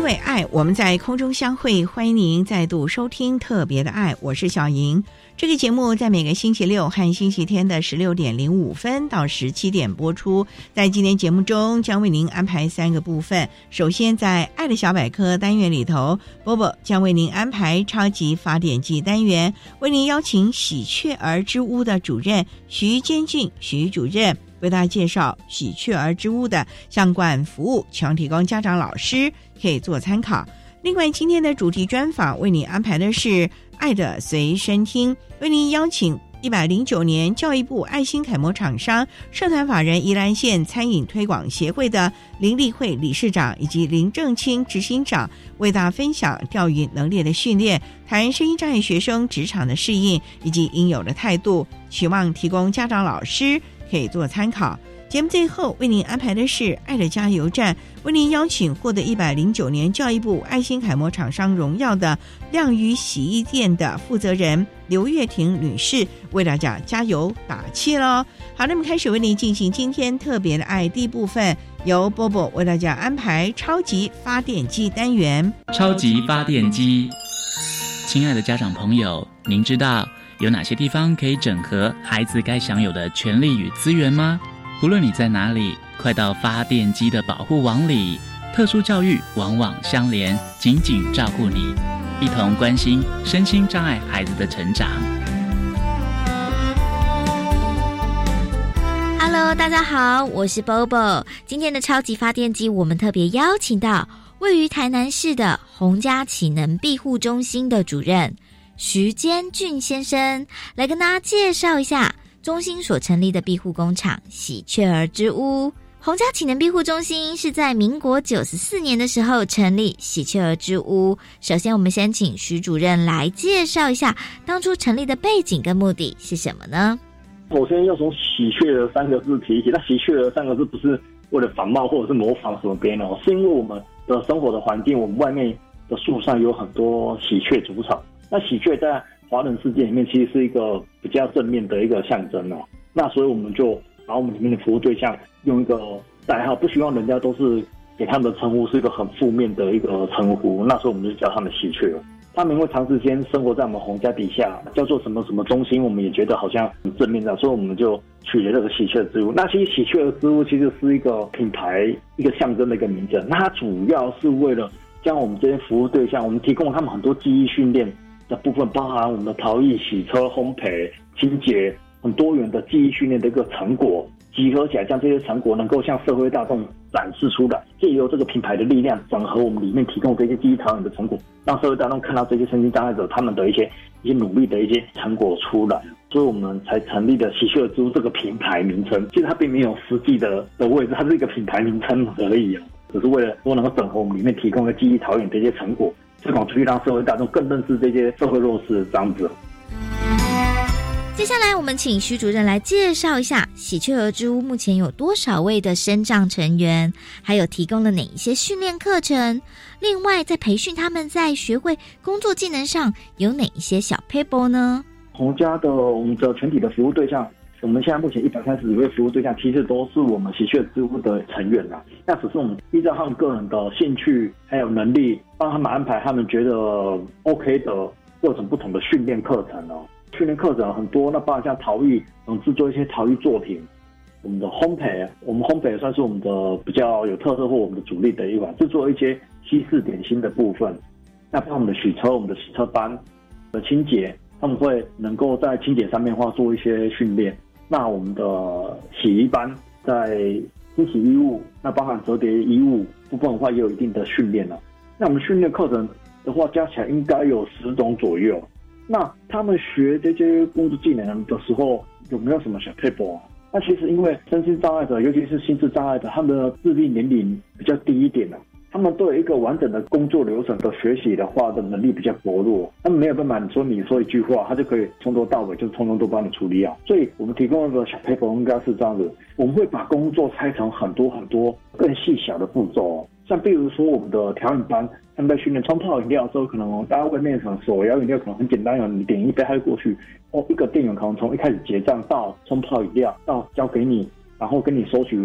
因为爱，我们在空中相会。欢迎您再度收听《特别的爱》，我是小莹。这个节目在每个星期六和星期天的十六点零五分到十七点播出。在今天节目中，将为您安排三个部分。首先，在“爱的小百科”单元里头，波波将为您安排“超级发电机”单元，为您邀请喜鹊儿之屋的主任徐坚俊徐主任为大家介绍喜鹊儿之屋的相关服务，希望提供家长、老师。可以做参考。另外，今天的主题专访为你安排的是《爱的随身听》，为您邀请一百零九年教育部爱心楷模厂商社团法人宜兰县餐饮推广协会的林立慧理事长以及林正清执行长，为大家分享钓鱼能力的训练，谈声音障碍学生职场的适应以及应有的态度，希望提供家长、老师可以做参考。节目最后为您安排的是《爱的加油站》，为您邀请获得一百零九年教育部爱心楷模厂商荣耀的亮宇洗衣店的负责人刘月婷女士，为大家加油打气喽！好，那么开始为您进行今天特别的爱第一部分，由波波为大家安排超级发电机单元。超级发电机，亲爱的家长朋友，您知道有哪些地方可以整合孩子该享有的权利与资源吗？无论你在哪里，快到发电机的保护网里。特殊教育网网相连，紧紧照顾你，一同关心身心障碍孩子的成长。Hello，大家好，我是 Bobo。今天的超级发电机，我们特别邀请到位于台南市的洪家启能庇护中心的主任徐坚俊先生，来跟大家介绍一下。中心所成立的庇护工厂喜鹊儿之屋，洪家启能庇护中心是在民国九十四年的时候成立喜鹊儿之屋。首先，我们先请徐主任来介绍一下当初成立的背景跟目的是什么呢？首先要从喜鹊儿三个字提起，那喜鹊儿三个字不是为了仿冒或者是模仿什么别人哦，是因为我们的生活的环境，我们外面的树上有很多喜鹊筑巢，那喜鹊在。华人世界里面其实是一个比较正面的一个象征哦，那所以我们就把我们里面的服务对象用一个代号，不希望人家都是给他们的称呼是一个很负面的一个称呼，那时候我们就叫他们喜鹊了。他们因为长时间生活在我们洪家底下，叫做什么什么中心，我们也觉得好像很正面的，所以我们就取了这个喜鹊之屋。那其实喜鹊的之屋其实是一个品牌一个象征的一个名字，那它主要是为了将我们这些服务对象，我们提供他们很多记忆训练。的部分包含我们的陶艺、洗车、烘焙、清洁，很多元的记忆训练的一个成果，集合起来，将这些成果能够向社会大众展示出来，借由这个品牌的力量，整合我们里面提供这些记忆陶冶的成果，让社会大众看到这些身心障碍者他们的一些一些努力的一些成果出来，所以我们才成立的喜鹊珠这个品牌名称。其实它并没有实际的的位置，它是一个品牌名称而已啊，只是为了说能够整合我们里面提供的记忆陶冶的一些成果。推广出去，让社会大众更认识这些社会弱势这样子。接下来，我们请徐主任来介绍一下喜鹊儿之屋目前有多少位的生障成员，还有提供了哪一些训练课程。另外，在培训他们在学会工作技能上有哪一些小 paper 呢？洪家的我们的全体的服务对象。我们现在目前一百三十几位服务对象，其实都是我们喜鹊之屋的成员啦。那只是我们依照他们个人的兴趣还有能力，帮他们安排他们觉得 OK 的各种不同的训练课程哦。训练课程很多，那包括像陶艺，嗯，制作一些陶艺作品。我们的烘焙，我们烘焙算是我们的比较有特色或我们的主力的一款，制作一些西式点心的部分。那包括我们的洗车，我们的洗车班的清洁，他们会能够在清洁上面的话做一些训练。那我们的洗衣班在清洗衣物，那包含折叠衣物部分的话也有一定的训练了。那我们训练课程的话加起来应该有十种左右。那他们学这些工作技能的时候有没有什么小 paper 啊？那其实因为身心障碍者，尤其是心智障碍者，他们的自立年龄比较低一点呢。他们对一个完整的工作流程的学习的话的能力比较薄弱，他们没有办法说你说一句话，他就可以从头到尾就通通都帮你处理好。所以我们提供的小 paper 应该是这样子，我们会把工作拆成很多很多更细小的步骤。像比如说我们的调饮班，他们在训练冲泡饮料的时候，可能大家外面什手摇饮料可能很简单，你点一杯他就过去。哦，一个店员可能从一开始结账到冲泡饮料到交给你，然后跟你收取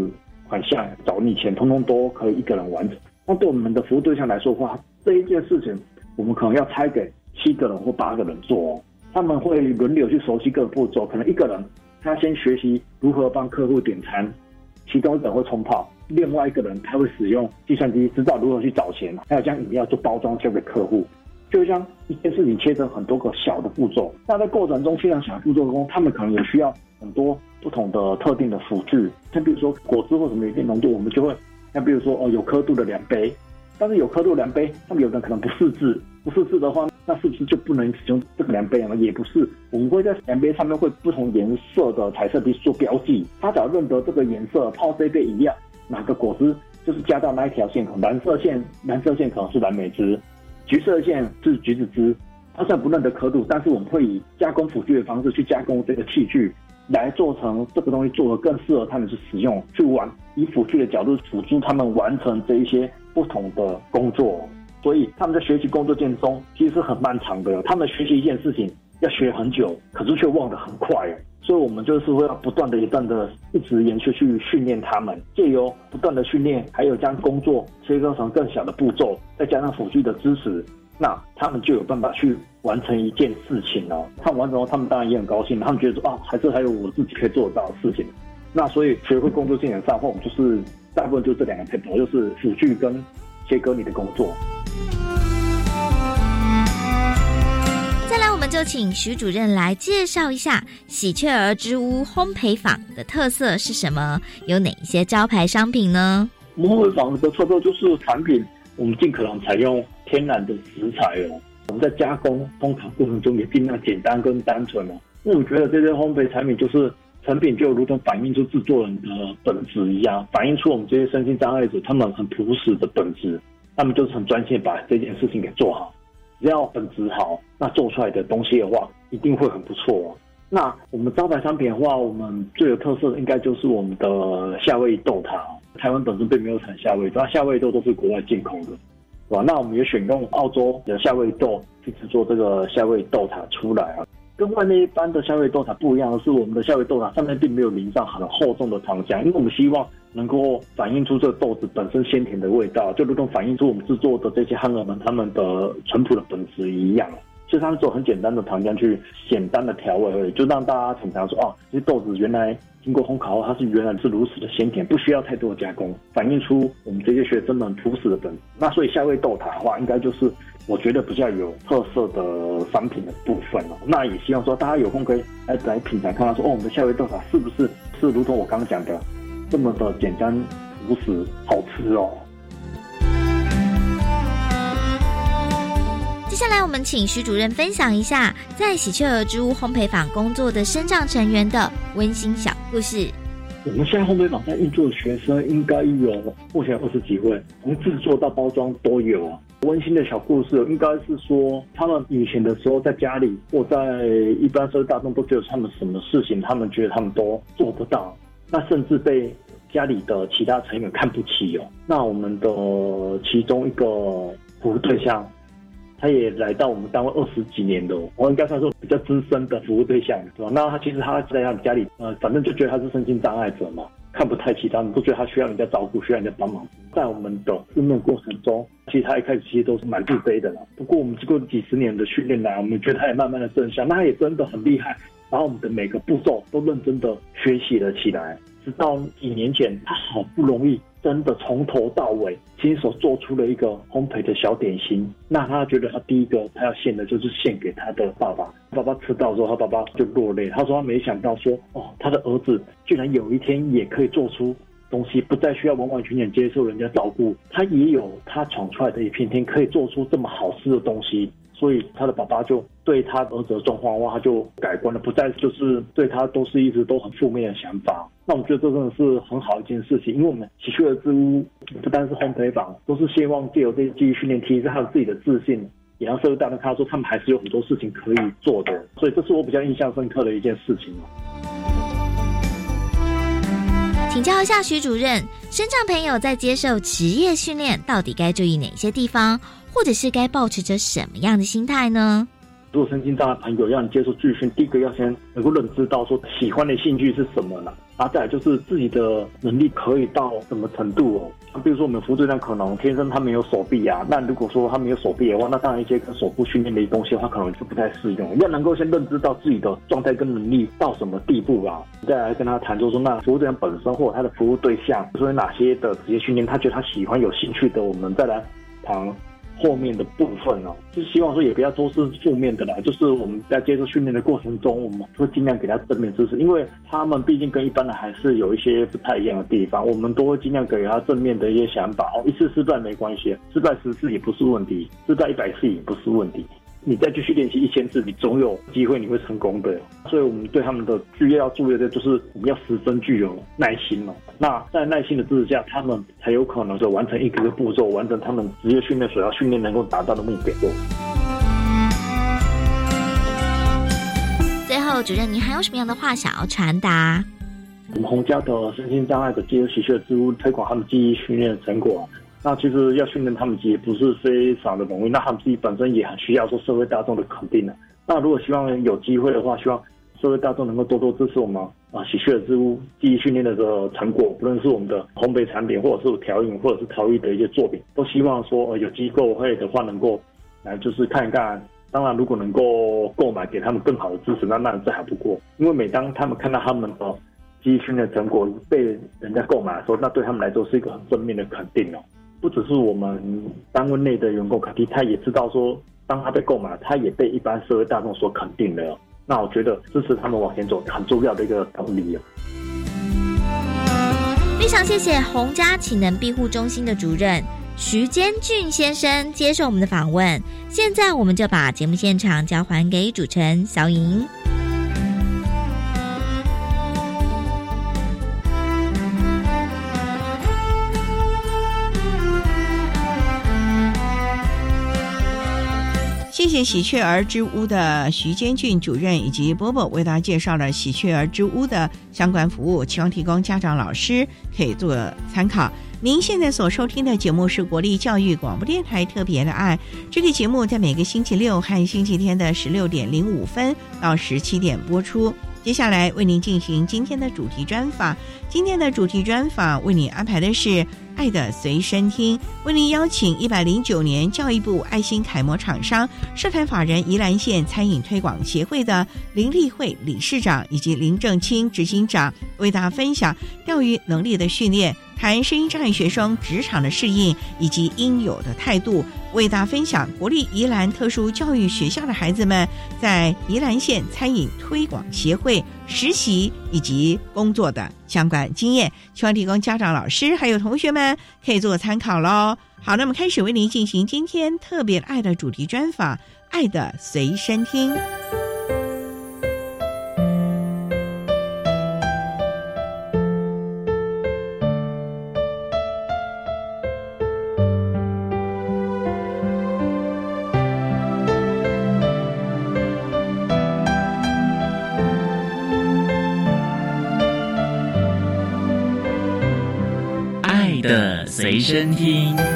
款项、找你钱，通通都可以一个人完成。那对我们的服务对象来说的话，这一件事情我们可能要拆给七个人或八个人做，他们会轮流去熟悉各个步骤。可能一个人他先学习如何帮客户点餐，其中一个人会冲泡，另外一个人他会使用计算机知道如何去找钱，还有将饮料做包装交给客户。就像一件事情切成很多个小的步骤，那在过程中切成小的步骤中，他们可能也需要很多不同的特定的辅具，像比如说果汁或什么一定浓度，我们就会。那比如说哦，有刻度的量杯，但是有刻度量杯，他们有的可能不识字，不识字的话，那是不是就不能使用这个量杯了？也不是，我们会在量杯上面会不同颜色的彩色笔做标记，他只要认得这个颜色泡这杯饮料，哪个果汁就是加到那一条线，蓝色线蓝色线可能是蓝莓汁，橘色线是橘子汁，他虽然不认得刻度，但是我们会以加工辅具的方式去加工这个器具。来做成这个东西，做的更适合他们去使用，去玩以辅助的角度辅助他们完成这一些不同的工作。所以他们在学习工作间中其实是很漫长的，他们学习一件事情要学很久，可是却忘得很快。所以我们就是会要不断的、不断的一直延续去训练他们，借由不断的训练，还有将工作切割成更小的步骤，再加上辅助的支持。那他们就有办法去完成一件事情了。他们完成后，他们当然也很高兴。他们觉得说啊，还是还有我自己可以做得到的事情。那所以学会工作技能上后，我们就是大部分就这两个 paper，就是辅具跟切割你的工作。再来，我们就请徐主任来介绍一下喜鹊儿之屋烘焙坊的特色是什么，有哪一些招牌商品呢？我们烘焙坊的特色就是产品，我们尽可能采用。天然的食材哦，我们在加工烘烤过程中也尽量简单跟单纯哦。因为我觉得这些烘焙产品就是成品，就如同反映出制作人的本质一样，反映出我们这些身心障碍者他们很朴实的本质。他们就是很专心把这件事情给做好。只要本质好，那做出来的东西的话，一定会很不错。哦那我们招牌商品的话，我们最有特色的应该就是我们的夏威夷豆塔。台湾本身并没有产夏威夷，但夏威夷豆都是国外进口的。是吧？那我们也选用澳洲的夏威豆去制作这个夏威豆塔出来啊。跟外面一般的夏威豆塔不一样的是，我们的夏威豆塔上面并没有淋上很厚重的糖浆，因为我们希望能够反映出这个豆子本身鲜甜的味道，就如同反映出我们制作的这些汉儿们他们的淳朴的本质一样。所以它是做很简单的糖浆去简单的调味而已，就让大家品尝说哦，这些豆子原来经过烘烤后，它是原来是如此的鲜甜，不需要太多的加工，反映出我们这些学生们朴实的本质。那所以夏威豆塔的话，应该就是我觉得比较有特色的商品的部分哦。那也希望说大家有空可以来来品尝，看看说哦，我们的夏威豆塔是不是是如同我刚刚讲的这么的简单朴实好吃哦。接下来，我们请徐主任分享一下在喜鹊儿之屋烘焙坊工作的生长成员的温馨小故事。我们现在烘焙坊在运作的学生应该有目前二十几位，从制作到包装都有啊。温馨的小故事应该是说，他们以前的时候在家里或在一般社会大众都觉得他们什么事情，他们觉得他们都做不到，那甚至被家里的其他成员看不起哦。那我们的其中一个服务对象。他也来到我们单位二十几年的，我应该算是比较资深的服务对象，是吧？那他其实他在他家里，呃，反正就觉得他是身心障碍者嘛。看不太起他们，不觉得他需要人家照顾，需要人家帮忙。在我们的训练过程中，其实他一开始其实都是蛮自卑的啦。不过我们经过几十年的训练来，我们觉得他也慢慢的正向，那他也真的很厉害。然后我们的每个步骤都认真的学习了起来，直到几年前，他好不容易真的从头到尾亲手做出了一个烘焙的小点心。那他觉得他第一个他要献的就是献给他的爸爸。爸爸吃到之后，他爸爸就落泪。他说他没想到说，哦，他的儿子居然有一天也可以做出东西，不再需要完完全全接受人家照顾，他也有他闯出来的一片天，可以做出这么好吃的东西。所以他的爸爸就对他儿子的状况的话，他就改观了，不再就是对他都是一直都很负面的想法。那我觉得这真的是很好一件事情，因为我们喜鹊的之屋不单是烘焙坊，都是希望借由这些记忆训练提升他自己的自信，也让社会大众看到说他们还是有很多事情可以做的。所以这是我比较印象深刻的一件事情请教一下徐主任，身障朋友在接受职业训练，到底该注意哪些地方？或者是该保持着什么样的心态呢？如果身心障碍朋友要你接受剧训，第一个要先能够认知到说喜欢的兴趣是什么呢？然后再来就是自己的能力可以到什么程度哦。比如说我们扶队长可能天生他没有手臂啊，那如果说他没有手臂的话，那当然一些跟手部训练的东西的话，可能就不太适用。要能够先认知到自己的状态跟能力到什么地步啊，再来跟他谈，就是说那服务队长本身或者他的服务对象，所以哪些的职业训练他觉得他喜欢有兴趣的，我们再来谈。后面的部分哦，就希望说也不要都是负面的啦。就是我们在接受训练的过程中，我们会尽量给他正面支持，因为他们毕竟跟一般的还是有一些不太一样的地方，我们都会尽量给他正面的一些想法哦。一次失败没关系，失败十次也不是问题，失败一百次也不是问题。你再继续练习一千次，你总有机会你会成功的。所以，我们对他们的具要注意的，就是我们要十分具有耐心了。那在耐心的支持下，他们才有可能就完成一个个步骤，完成他们职业训练所要训练能够达到的目标。最后，主任，您还有什么样的话想要传达？我们洪家的身心障碍的接受喜鹊之屋推广他们记忆训练的成果。那其实要训练他们也不是非常的容易，那他们自己本身也很需要说社会大众的肯定的。那如果希望有机会的话，希望社会大众能够多多支持我们啊喜鹊之屋记忆训练的这个成果，不论是我们的烘焙产品，或者是调饮，或者是陶艺的一些作品，都希望说有机构会的话能够来就是看一看。当然，如果能够购买，给他们更好的支持，那那再好不过。因为每当他们看到他们的记忆训练成果被人家购买的时候，那对他们来说是一个很正面的肯定哦。不只是我们单位内的员工肯定，他也知道说，当他被购买，他也被一般社会大众所肯定的。那我觉得支持他们往前走很重要的一个动力。非常谢谢洪家启能庇护中心的主任徐坚俊先生接受我们的访问。现在我们就把节目现场交还给主持人小莹。谢喜鹊儿之屋的徐坚俊主任以及波波为大家介绍了喜鹊儿之屋的相关服务，希望提供家长老师可以做参考。您现在所收听的节目是国立教育广播电台特别的爱，这个节目在每个星期六和星期天的十六点零五分到十七点播出。接下来为您进行今天的主题专访，今天的主题专访为您安排的是。爱的随身听，为您邀请一百零九年教育部爱心楷模厂商、社团法人宜兰县餐饮推广协会的林立慧理事长以及林正清执行长，为大家分享钓鱼能力的训练。谈声音障碍学生职场的适应以及应有的态度，为大家分享国立宜兰特殊教育学校的孩子们在宜兰县餐饮推广协会实习以及工作的相关经验，希望提供家长、老师还有同学们可以做参考喽。好，那么开始为您进行今天特别爱的主题专访，《爱的随身听》。随身听。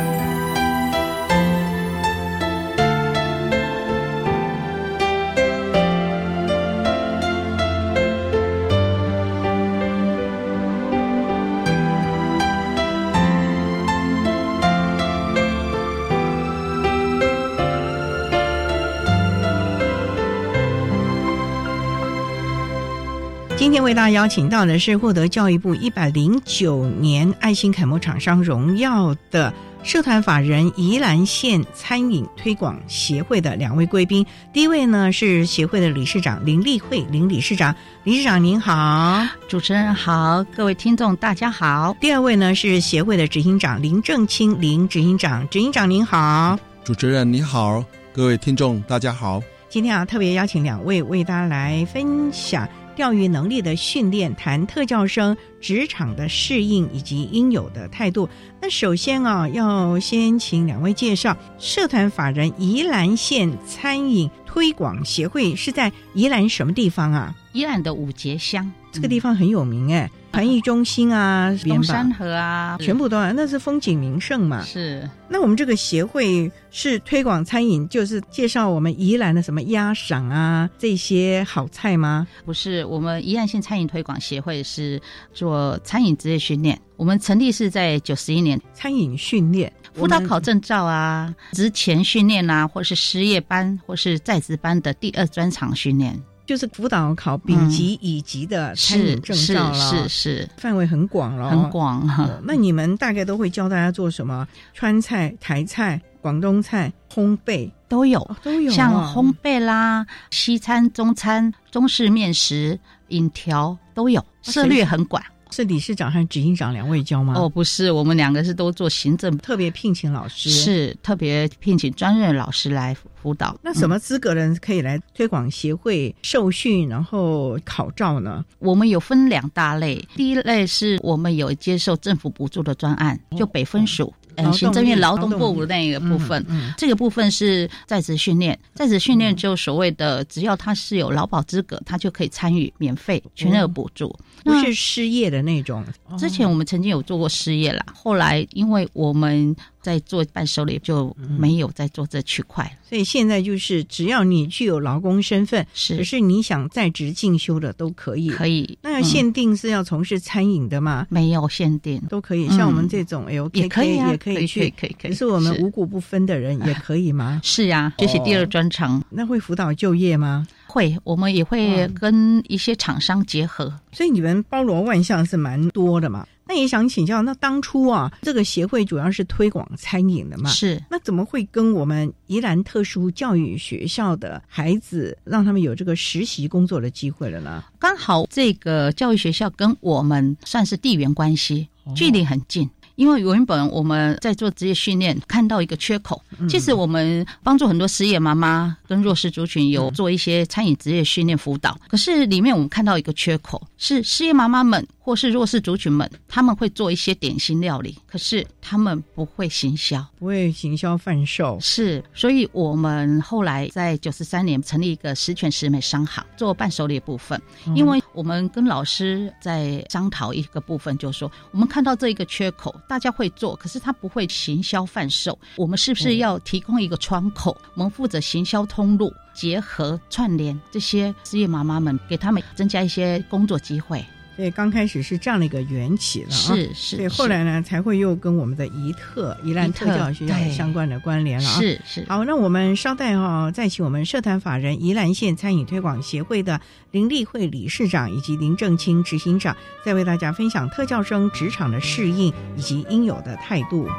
为大家邀请到的是获得教育部一百零九年爱心楷模厂商荣耀的社团法人宜兰县餐饮推广协会的两位贵宾。第一位呢是协会的理事长林立慧林理事长，理事长您好，主持人好，各位听众大家好。第二位呢是协会的执行长林正清林执行长，执行长您好，主持人你好，各位听众大家好。今天啊特别邀请两位为大家来分享。教育能力的训练，谈特教生职场的适应以及应有的态度。那首先啊，要先请两位介绍社团法人宜兰县餐饮推广协会是在宜兰什么地方啊？宜兰的五节乡，这个地方很有名哎。传艺中心啊，东山河啊，全部都啊，那是风景名胜嘛。是。那我们这个协会是推广餐饮，就是介绍我们宜兰的什么鸭赏啊这些好菜吗？不是，我们宜兰县餐饮推广协会是做餐饮职业训练。我们成立是在九十一年，餐饮训练、辅导考证照啊、职前训练啊，或是失业班或是在职班的第二专长训练。就是辅导考丙级、乙级的餐饮证照了，是是，范围很广了，很广哈。那你们大概都会教大家做什么？川菜、台菜、广东菜、烘焙都有，都有。像烘焙啦、西餐、中餐、中式面食、饮调都有，涉猎很广。是理事长和执行长两位教吗？哦，不是，我们两个是都做行政，特别聘请老师，是特别聘请专任老师来辅导。那什么资格的人可以来推广协会受训，然后考照呢？我们有分两大类，第一类是我们有接受政府补助的专案，就北分署。行政院劳动部那个部分，这个部分是在职训练，在职训练就所谓的，只要他是有劳保资格，他就可以参与免费全额补助，不是失业的那种。之前我们曾经有做过失业啦，后来因为我们。在做伴手礼就没有再做这区块，所以现在就是只要你具有劳工身份，是，可是你想在职进修的都可以，可以。那要限定是要从事餐饮的吗？没有限定，都可以。像我们这种 L 也可以，啊也可以去，可以可以。可是我们五谷不分的人也可以吗？是呀，学习第二专长，那会辅导就业吗？会，我们也会跟一些厂商结合，所以你们包罗万象是蛮多的嘛。那也想请教，那当初啊，这个协会主要是推广餐饮的嘛？是。那怎么会跟我们宜兰特殊教育学校的孩子，让他们有这个实习工作的机会了呢？刚好这个教育学校跟我们算是地缘关系，距离很近。因为原本我们在做职业训练，看到一个缺口。其实我们帮助很多失业妈妈跟弱势族群有做一些餐饮职业训练辅导，可是里面我们看到一个缺口，是失业妈妈们或是弱势族群们，他们会做一些点心料理，可是他们不会行销，不会行销贩售。是，所以我们后来在九十三年成立一个十全十美商行，做伴手礼部分。因为我们跟老师在商讨一个部分，就是说我们看到这一个缺口。大家会做，可是他不会行销贩售。我们是不是要提供一个窗口？我们负责行销通路，结合串联这些失业妈妈们，给他们增加一些工作机会。对，刚开始是这样的一个缘起了，是是。对，后来呢，才会又跟我们的宜特宜兰特教学校相关的关联了啊。是是。好，那我们稍待哈，再请我们社团法人宜兰县餐饮推广协会的林立慧理事长以及林正清执行长，再为大家分享特教生职场的适应以及应有的态度。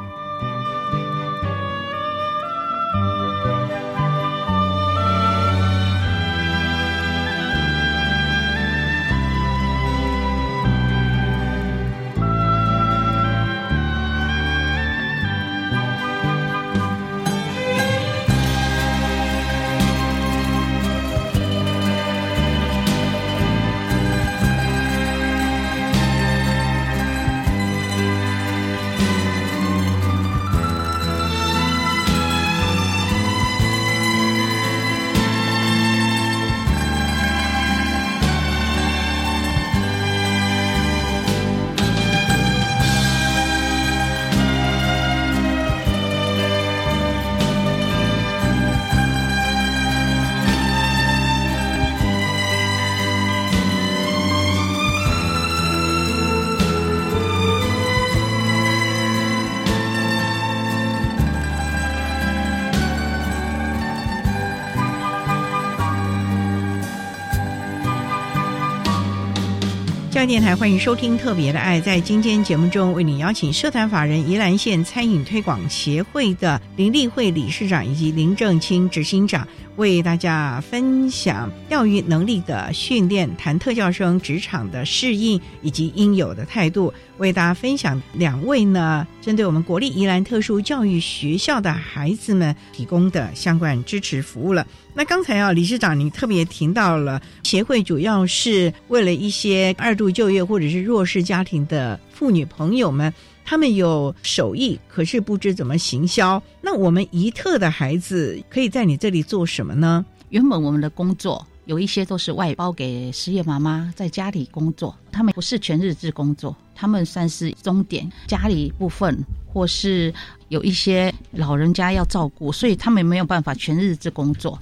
电台欢迎收听《特别的爱》。在今天节目中，为你邀请社团法人宜兰县餐饮推广协会的林立慧理事长以及林正清执行长，为大家分享钓鱼能力的训练，谈特教生职场的适应以及应有的态度。为大家分享两位呢，针对我们国立宜兰特殊教育学校的孩子们提供的相关支持服务了。那刚才啊，理事长你特别提到了协会主要是为了一些二度就业或者是弱势家庭的妇女朋友们，他们有手艺，可是不知怎么行销。那我们宜特的孩子可以在你这里做什么呢？原本我们的工作有一些都是外包给失业妈妈在家里工作，他们不是全日制工作，他们算是钟点家里部分，或是有一些老人家要照顾，所以他们没有办法全日制工作。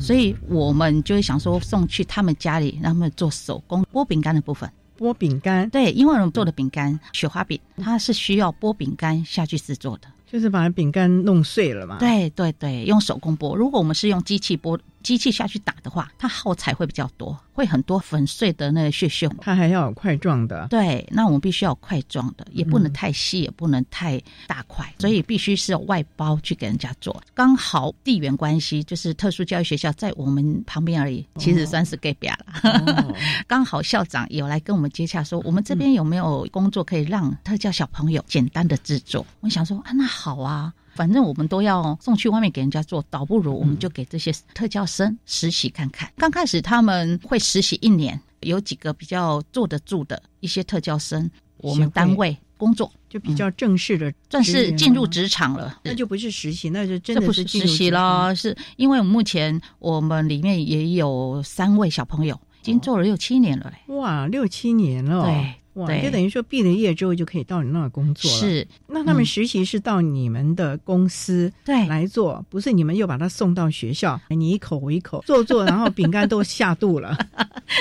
所以我们就会想说送去他们家里，让他们做手工剥饼干的部分。剥饼干，对，因为我们做的饼干雪花饼，它是需要剥饼干下去制作的。就是把饼干弄碎了嘛。对对对，用手工剥。如果我们是用机器剥，机器下去打的话，它耗材会比较多，会很多粉碎的那个屑屑。它还要有块状的。对，那我们必须要有块状的，也不能太细，也不能太大块，所以必须是有外包去给人家做。刚好地缘关系，就是特殊教育学校在我们旁边而已，其实算是隔壁了。刚好校长有来跟我们接洽，说我们这边有没有工作可以让特教小朋友简单的制作？我想说啊，那好啊。反正我们都要送去外面给人家做，倒不如我们就给这些特教生实习看看。刚开始他们会实习一年，有几个比较坐得住的一些特教生，我们单位工作就比较正式的，算是进入职场了。那就不是实习，那就真的不是实习了。是因为目前我们里面也有三位小朋友，已经做了六七年了嘞。哇，六七年了。对。哇，就等于说毕了业之后就可以到你那儿工作了。是，那他们实习是到你们的公司对来做，不是你们又把他送到学校，你一口我一口做做，然后饼干都下肚了。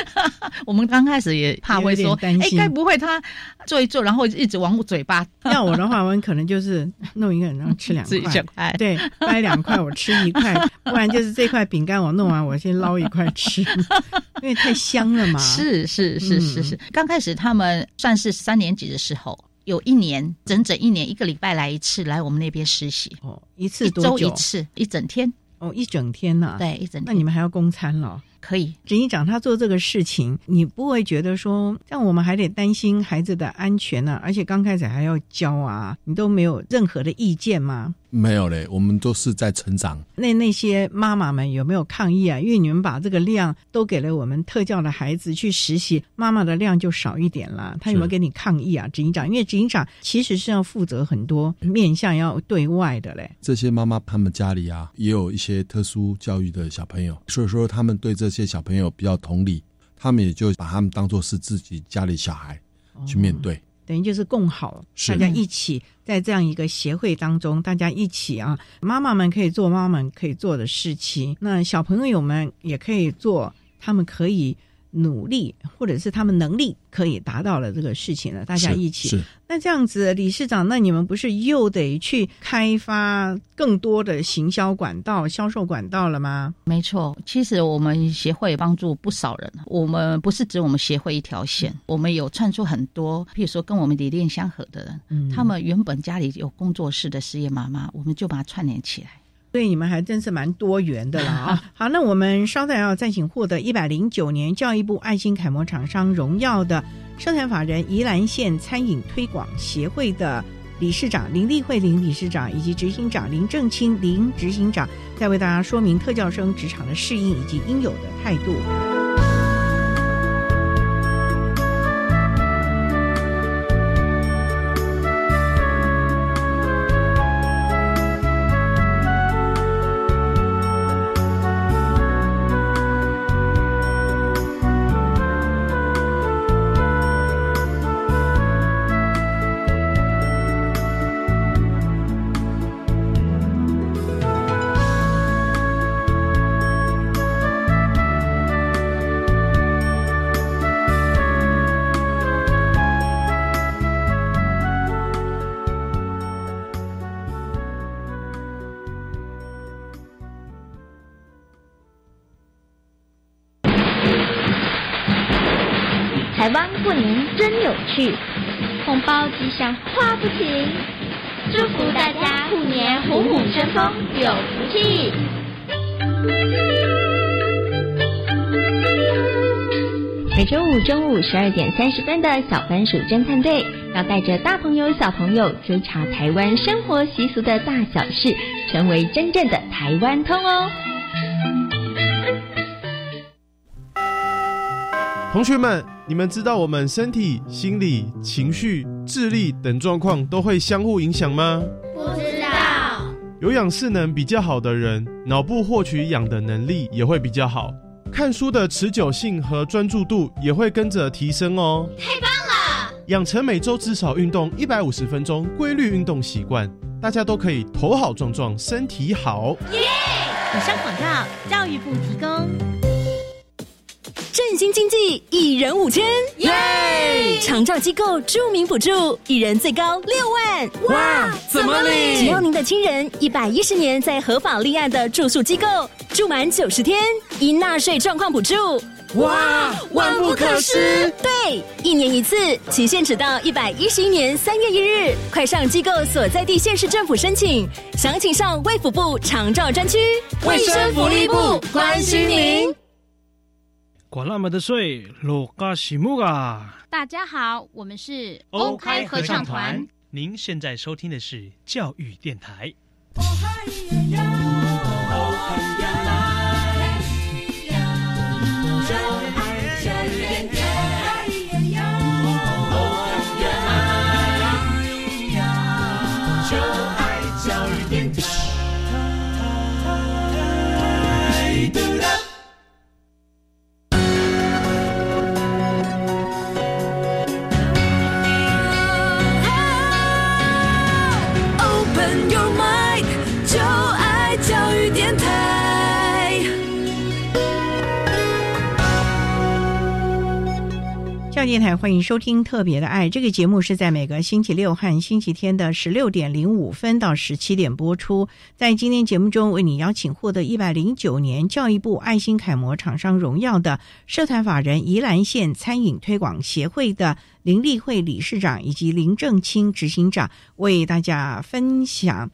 我们刚开始也怕会说，担心，该不会他做一做，然后一直往我嘴巴？要我的话，我可能就是弄一个，然后吃两 块，对，掰两块我吃一块，不然就是这块饼干我弄完，我先捞一块吃，因为太香了嘛。是是是是是，刚开始他们。算是三年级的时候，有一年整整一年，一个礼拜来一次，来我们那边实习。哦，一次多久？一周一次，一整天。哦，一整天呢？对，一整天。那你们还要供餐了？可以，执行长他做这个事情，你不会觉得说，像我们还得担心孩子的安全呢？而且刚开始还要教啊，你都没有任何的意见吗？没有嘞，我们都是在成长。那那些妈妈们有没有抗议啊？因为你们把这个量都给了我们特教的孩子去实习，妈妈的量就少一点了。他有没有给你抗议啊？执行长，因为执行长其实是要负责很多面向要对外的嘞。这些妈妈他们家里啊，也有一些特殊教育的小朋友，所以说他们对这些小朋友比较同理，他们也就把他们当做是自己家里小孩去面对。等于就是共好，大家一起在这样一个协会当中，大家一起啊，妈妈们可以做妈妈们可以做的事情，那小朋友们也可以做，他们可以。努力，或者是他们能力可以达到了这个事情了，大家一起。那这样子，理事长，那你们不是又得去开发更多的行销管道、销售管道了吗？没错，其实我们协会帮助不少人。我们不是指我们协会一条线，我们有串出很多，譬如说跟我们理念相合的人，嗯他们原本家里有工作室的事业妈妈，我们就把它串联起来。所以你们还真是蛮多元的了啊！好，那我们稍待要再请获得一百零九年教育部爱心楷模厂商荣耀的生产法人宜兰县餐饮推广协会的理事长林立慧林理事长以及执行长林正清林执行长，再为大家说明特教生职场的适应以及应有的态度。中午十二点三十分的小番薯侦探队，要带着大朋友小朋友追查台湾生活习俗的大小事，成为真正的台湾通哦。同学们，你们知道我们身体、心理、情绪、智力等状况都会相互影响吗？不知道。有氧势能比较好的人，脑部获取氧的能力也会比较好，看书的持久性和专注度也会跟着提升哦。太棒了！养成每周至少运动一百五十分钟规律运动习惯，大家都可以头好壮壮，身体好。耶！以上广告，教育部提供。振兴经济，一人五千，耶！长照机构著名补助，一人最高六万。哇，怎么领？只要您的亲人一百一十年在合法立案的住宿机构住满九十天，因纳税状况补助。哇，万不可失！对，一年一次，期限只到一百一十一年三月一日，快上机构所在地县市政府申请，详情上卫福部长照专区。卫生福利部关心您。管那么的水，罗嘎西木啊！大家好，我们是欧开合唱团。您现在收听的是教育电台。教电台欢迎收听《特别的爱》这个节目，是在每个星期六和星期天的十六点零五分到十七点播出。在今天节目中，为你邀请获得一百零九年教育部爱心楷模厂商荣耀的社团法人宜兰县餐饮推广协会的林立慧理事长以及林正清执行长，为大家分享。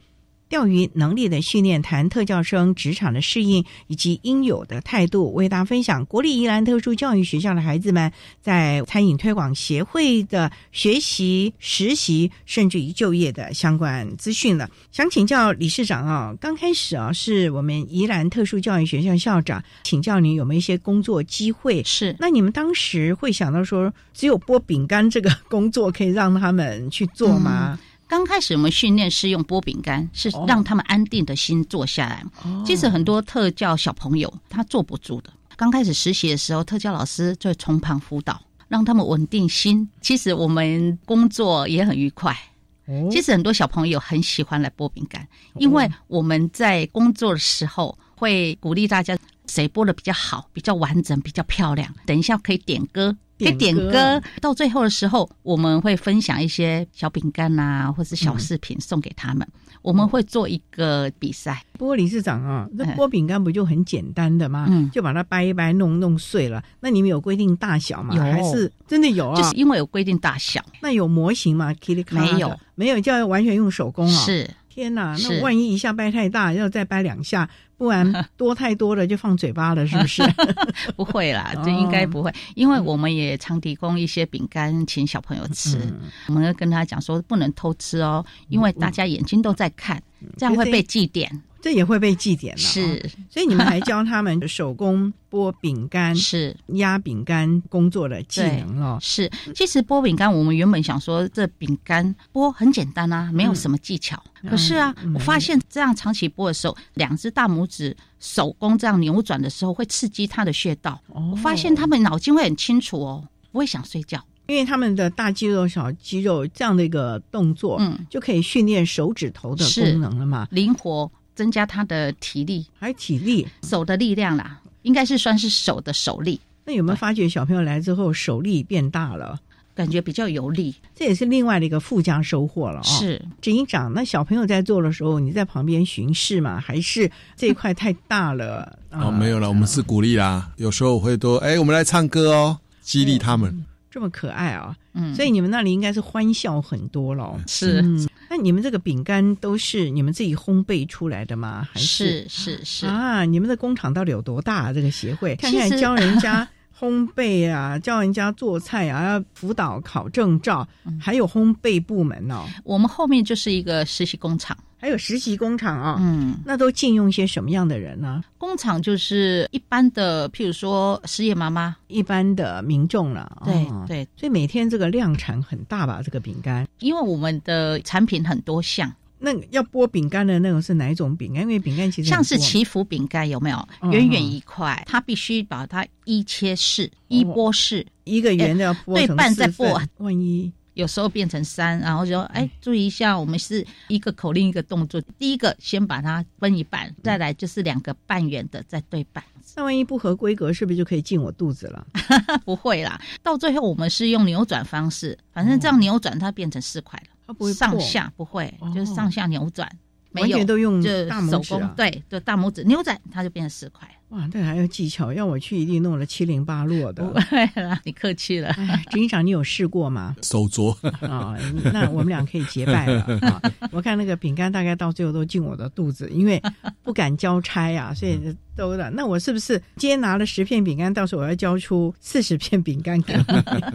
钓鱼能力的训练，谈特教生职场的适应以及应有的态度，为大家分享国立宜兰特殊教育学校的孩子们在餐饮推广协会的学习、实习，甚至于就业的相关资讯了。想请教理事长啊，刚开始啊，是我们宜兰特殊教育学校校长，请教你有没有一些工作机会？是，那你们当时会想到说，只有剥饼干这个工作可以让他们去做吗？刚开始我们训练是用剥饼干，是让他们安定的心坐下来。其实很多特教小朋友他坐不住的。刚开始实习的时候，特教老师就从旁辅导，让他们稳定心。其实我们工作也很愉快。其实很多小朋友很喜欢来剥饼干，因为我们在工作的时候会鼓励大家谁剥的比较好、比较完整、比较漂亮。等一下可以点歌。可以点歌，到最后的时候，我们会分享一些小饼干啊，或是小饰品送给他们。我们会做一个比赛。不过理事长啊，那剥饼干不就很简单的吗？嗯，就把它掰一掰，弄弄碎了。那你们有规定大小吗？有还是真的有啊？就是因为有规定大小。那有模型吗？没有，没有，就要完全用手工啊。是。天哪，那万一一下掰太大，要再掰两下，不然多太多了就放嘴巴了，是不是？不会啦，这应该不会，因为我们也常提供一些饼干请小朋友吃，我们要跟他讲说不能偷吃哦，因为大家眼睛都在看，这样会被记点。这也会被记点了，是，所以你们还教他们手工剥饼干、是压饼干工作的技能哦。是，其实剥饼干，我们原本想说这饼干剥很简单啊，没有什么技巧。可是啊，我发现这样长期剥的时候，两只大拇指手工这样扭转的时候，会刺激他的穴道。我发现他们脑筋会很清楚哦，不会想睡觉，因为他们的大肌肉、小肌肉这样的一个动作，嗯，就可以训练手指头的功能了嘛，灵活。增加他的体力，还体力，手的力量啦，应该是算是手的手力。那有没有发觉小朋友来之后手力变大了，感觉比较有力？这也是另外的一个附加收获了啊。是执行长，那小朋友在做的时候，你在旁边巡视吗？还是这一块太大了？哦，没有了，我们是鼓励啦。有时候会多，哎，我们来唱歌哦，激励他们。这么可爱啊！嗯，所以你们那里应该是欢笑很多了。是，那你们这个饼干都是你们自己烘焙出来的吗？还是是是啊？你们的工厂到底有多大？这个协会看看教人家 烘焙啊，教人家做菜啊，要辅导考证照，还有烘焙部门哦。我们后面就是一个实习工厂。还有实习工厂啊，嗯，那都禁用些什么样的人呢？工厂就是一般的，譬如说失业妈妈，一般的民众了。对对，所以每天这个量产很大吧？这个饼干，因为我们的产品很多项。那要剥饼干的那种是哪一种饼干？因为饼干其实像是祈福饼干有没有？圆圆一块，它必须把它一切式、一剥式，一个圆的要剥对半再剥，万一。有时候变成三，然后就哎，注意一下，我们是一个口令一个动作。第一个先把它分一半，再来就是两个半圆的再对半。那万一不合规格，是不是就可以进我肚子了？不会啦，到最后我们是用扭转方式，反正这样扭转它变成四块了。它不会上下不会，就是上下扭转，完全都用就大拇指。对，就大拇指扭转，它就变成十块。哇，这还要技巧，要我去一定弄了七零八落的。不会了，你客气了。执行长，你有试过吗？手镯啊，那我们俩可以结拜了啊！我看那个饼干大概到最后都进我的肚子，因为不敢交差呀，所以都的。那我是不是今天拿了十片饼干，到时候我要交出四十片饼干给你？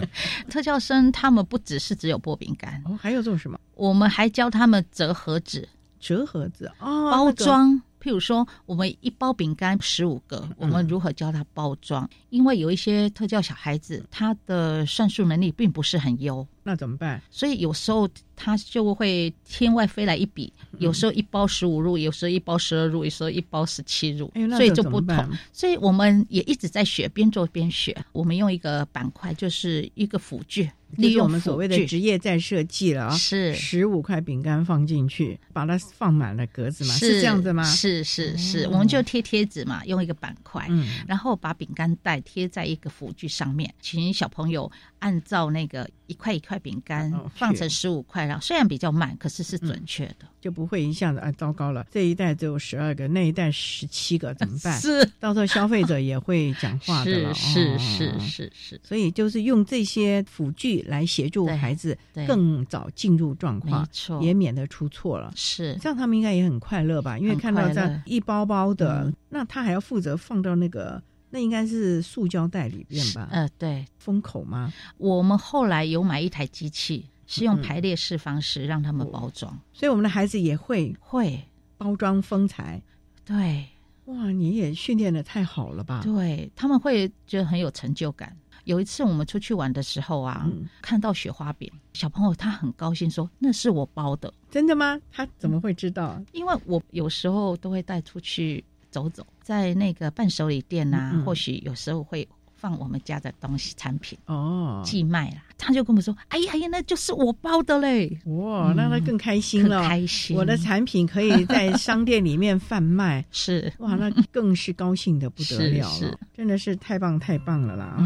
特教生他们不只是只有剥饼干，哦，还有做什么？我们还教他们折盒子，折盒子哦，包装。譬如说，我们一包饼干十五个，我们如何教他包装？因为有一些特教小孩子，他的算术能力并不是很优，那怎么办？所以有时候他就会天外飞来一笔，有时候一包十五入，有时候一包十二入，有时候一包十七入，所以就不同。所以我们也一直在学，边做边学。我们用一个板块，就是一个辅具。利用我们所谓的职业再设计了啊，是十五块饼干放进去，把它放满了格子嘛，是这样子吗？是是是，我们就贴贴纸嘛，用一个板块，然后把饼干袋贴在一个辅具上面，请小朋友按照那个一块一块饼干放成十五块，虽然比较慢，可是是准确的，就不会一下子啊，糟糕了，这一袋只有十二个，那一代十七个，怎么办？是，到时候消费者也会讲话的了，是是是是，所以就是用这些辅具。来协助孩子更早进入状况，没错，也免得出错了。是这样，他们应该也很快乐吧？因为看到这样一包包的，那他还要负责放到那个，那应该是塑胶袋里面吧？呃，对，封口吗？我们后来有买一台机器，是用排列式方式让他们包装，所以我们的孩子也会会包装风采。对，哇，你也训练的太好了吧？对他们会觉得很有成就感。有一次我们出去玩的时候啊，看到雪花饼，小朋友他很高兴说：“那是我包的。”真的吗？他怎么会知道？因为我有时候都会带出去走走，在那个伴手礼店啊，或许有时候会。放我们家的东西产品哦，寄卖了，他就跟我们说：“哎呀呀，那就是我包的嘞！”哇，那他更开心了，开心！我的产品可以在商店里面贩卖，是。哇，那更是高兴的不得了了，真的是太棒太棒了啦！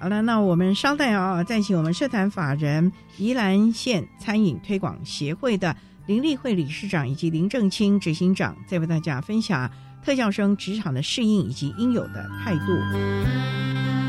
好了，那我们稍待啊，再请我们社团法人宜兰县餐饮推广协会的林立慧理事长以及林正清执行长，再为大家分享特效生职场的适应以及应有的态度。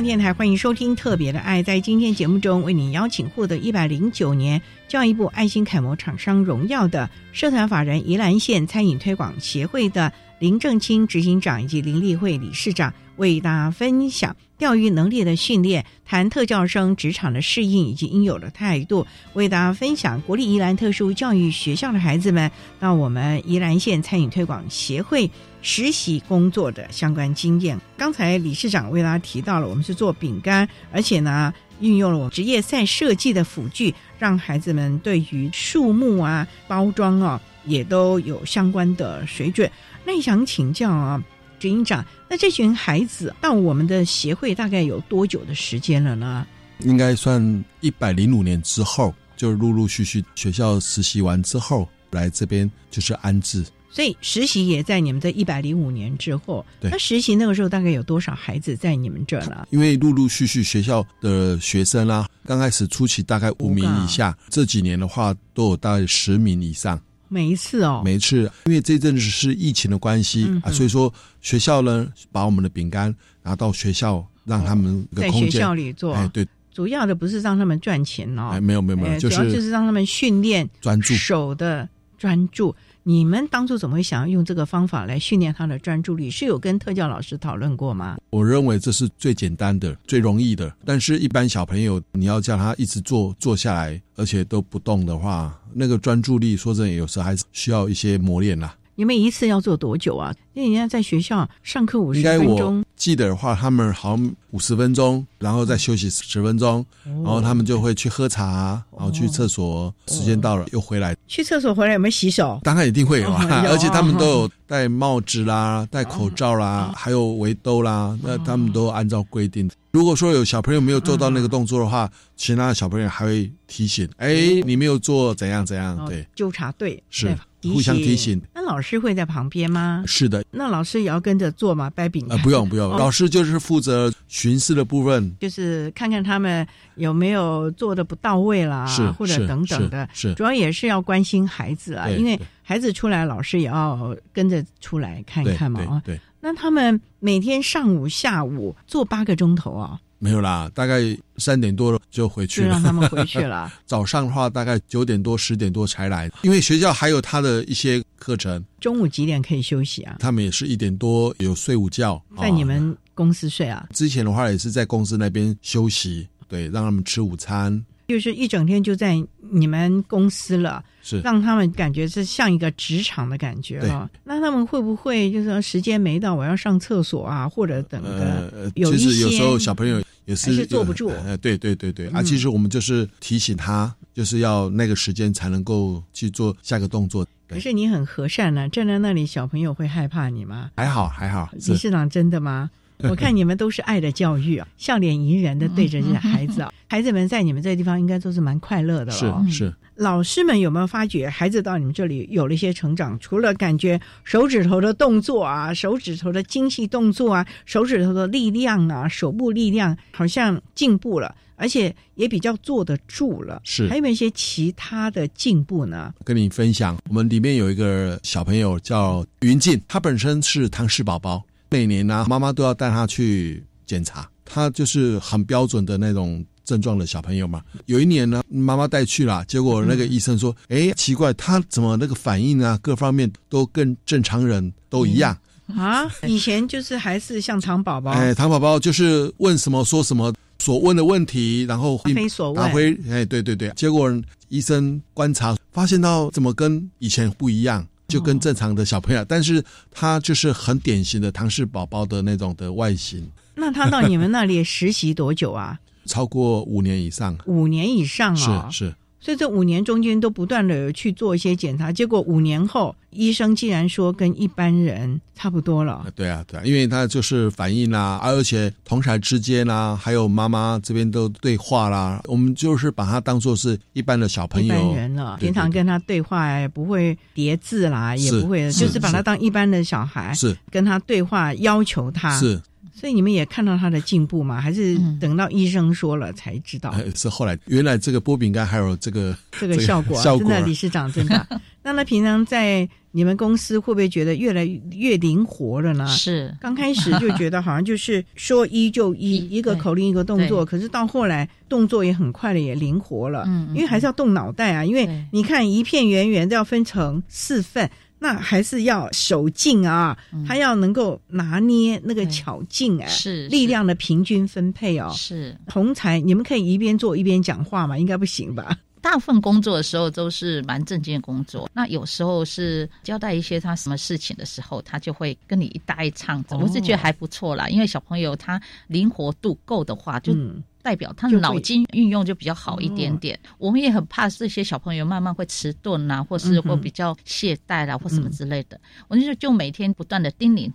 电台欢迎收听《特别的爱》。在今天节目中，为您邀请获得一百零九年教育部爱心楷模厂商荣耀的社团法人宜兰县餐饮推广协会的林正清执行长以及林立慧理事长，为大家分享钓鱼能力的训练，谈特教生职场的适应以及应有的态度，为大家分享国立宜兰特殊教育学校的孩子们到我们宜兰县餐饮推广协会。实习工作的相关经验。刚才理事长为大家提到了，我们是做饼干，而且呢，运用了我职业赛设计的辅具，让孩子们对于树木啊、包装啊，也都有相关的水准。那想请教啊，执行长，那这群孩子到我们的协会大概有多久的时间了呢？应该算一百零五年之后，就陆陆续续学校实习完之后来这边就是安置。所以实习也在你们这一百零五年之后。对，那实习那个时候大概有多少孩子在你们这呢？因为陆陆续续学校的学生啦，刚开始初期大概五名以下，这几年的话都有大概十名以上。每一次哦，每一次，因为这阵子是疫情的关系啊，所以说学校呢把我们的饼干拿到学校，让他们在学校里做。哎，对，主要的不是让他们赚钱哦，哎，没有没有没有，主要就是让他们训练专注手的专注。你们当初怎么会想要用这个方法来训练他的专注力？是有跟特教老师讨论过吗？我认为这是最简单的、最容易的。但是，一般小朋友你要叫他一直坐坐下来，而且都不动的话，那个专注力说真的，有时候还是需要一些磨练啦。你们一次要做多久啊？因为人家在学校上课五十分钟，记得的话，他们好像五十分钟，然后再休息十分钟，然后他们就会去喝茶，然后去厕所，时间到了又回来。去厕所回来有没有洗手？当然一定会有啊，而且他们都有戴帽子啦、戴口罩啦，还有围兜啦，那他们都按照规定。如果说有小朋友没有做到那个动作的话，其他的小朋友还会提醒：哎，你没有做怎样怎样？对，纠察队是。互相提醒，那老师会在旁边吗？是的，那老师也要跟着做吗？掰饼？啊，不用不用，老师就是负责巡视的部分，就是看看他们有没有做的不到位啦，是或者等等的，是主要也是要关心孩子啊，因为孩子出来，老师也要跟着出来看一看嘛啊。对，那他们每天上午、下午做八个钟头啊。没有啦，大概三点多就回去了。就让他们回去了。早上的话，大概九点多、十点多才来，因为学校还有他的一些课程。中午几点可以休息啊？他们也是一点多有睡午觉，在你们公司睡啊？之前的话也是在公司那边休息，对，让他们吃午餐。就是一整天就在你们公司了，是让他们感觉是像一个职场的感觉啊。那他们会不会就是说时间没到，我要上厕所啊，或者等的？有一些有时候小朋友也是坐不住。呃，对对对对啊，其实我们就是提醒他，就是要那个时间才能够去做下个动作。可是你很和善呢，站在那里，小朋友会害怕你吗？还好还好，理事长真的吗？我看你们都是爱的教育啊，笑脸迎人的对着这些孩子啊，孩子们在你们这个地方应该都是蛮快乐的了。是是，老师们有没有发觉孩子到你们这里有了一些成长？除了感觉手指头的动作啊，手指头的精细动作啊，手指头的力量啊，手部力量好像进步了，而且也比较坐得住了。是，还有没有一些其他的进步呢？跟你分享，我们里面有一个小朋友叫云静，他本身是唐氏宝宝。每年呢，妈妈都要带他去检查，他就是很标准的那种症状的小朋友嘛。有一年呢，妈妈带去了，结果那个医生说：“哎，奇怪，他怎么那个反应啊，各方面都跟正常人都一样啊？以前就是还是像糖宝宝，哎，糖宝宝就是问什么说什么，所问的问题，然后答非所问，答非哎，对对对，结果医生观察发现到怎么跟以前不一样。”就跟正常的小朋友，但是他就是很典型的唐氏宝宝的那种的外形。那他到你们那里实习多久啊？超过五年以上。五年以上啊？是是。所以这五年中间都不断的去做一些检查，结果五年后医生竟然说跟一般人差不多了。对啊，对啊，因为他就是反应啦，而且同台之间啦，还有妈妈这边都对话啦，我们就是把他当做是一般的小朋友。一般人了，平常跟他对话也不会叠字啦，也不会，就是把他当一般的小孩，是跟他对话，要求他是。所以你们也看到他的进步吗？还是等到医生说了才知道？是后来原来这个波饼干还有这个这个效果，真的理事长真的。那他平常在你们公司会不会觉得越来越灵活了呢？是，刚开始就觉得好像就是说一就一，一个口令一个动作。可是到后来动作也很快了，也灵活了。嗯，因为还是要动脑袋啊。因为你看一片圆圆都要分成四份。那还是要手劲啊，他要能够拿捏那个巧劲哎，是力量的平均分配哦。是同才，你们可以一边做一边讲话嘛？应该不行吧？大部分工作的时候都是蛮正经的工作，那有时候是交代一些他什么事情的时候，他就会跟你一搭一唱，我是觉得还不错啦。因为小朋友他灵活度够的话，就。代表他的脑筋运用就比较好一点点。我们也很怕这些小朋友慢慢会迟钝啦，或是会比较懈怠啦，或什么之类的。我就就每天不断的叮咛，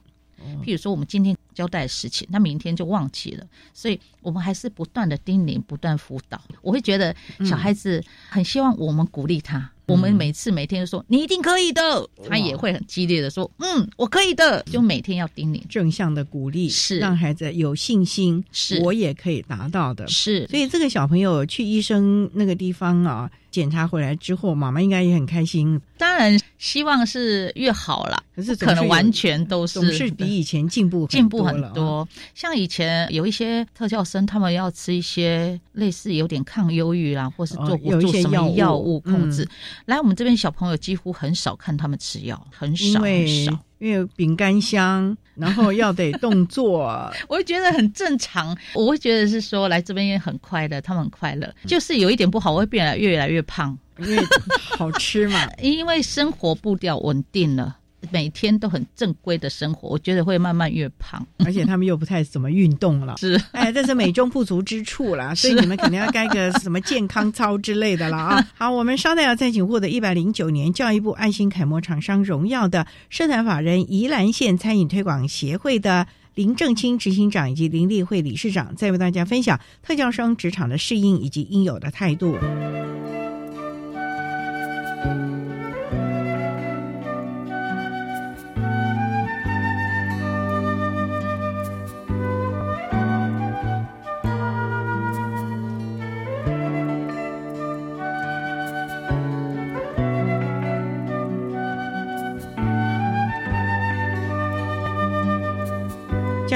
譬如说我们今天交代的事情，他明天就忘记了，所以我们还是不断的叮咛，不断辅导。我会觉得小孩子很希望我们鼓励他。我们每次每天都说你一定可以的，他也会很激烈的说，嗯，我可以的，就每天要叮咛。正向的鼓励，是。让孩子有信心，是。我也可以达到的，是。所以这个小朋友去医生那个地方啊，检查回来之后，妈妈应该也很开心。当然希望是越好了，可是可能完全都是总是比以前进步进步很多。像以前有一些特教生，他们要吃一些类似有点抗忧郁啦，或是做有一些药药物控制。来我们这边小朋友几乎很少看他们吃药，很少很少，因为饼干香，然后要得动作，我会觉得很正常。我会觉得是说来这边也很快乐，他们很快乐，就是有一点不好，我会变得越来越胖。因为好吃嘛，因为生活步调稳定了，每天都很正规的生活，我觉得会慢慢越胖。而且他们又不太怎么运动了，是哎，这是美中不足之处啦。所以你们肯定要该个什么健康操之类的了啊。好，我们稍待要再请获得一百零九年教育部爱心楷模厂商荣耀的社团法人宜兰县餐饮推广协会的林正清执行长以及林立会理事长，再为大家分享特教生职场的适应以及应有的态度。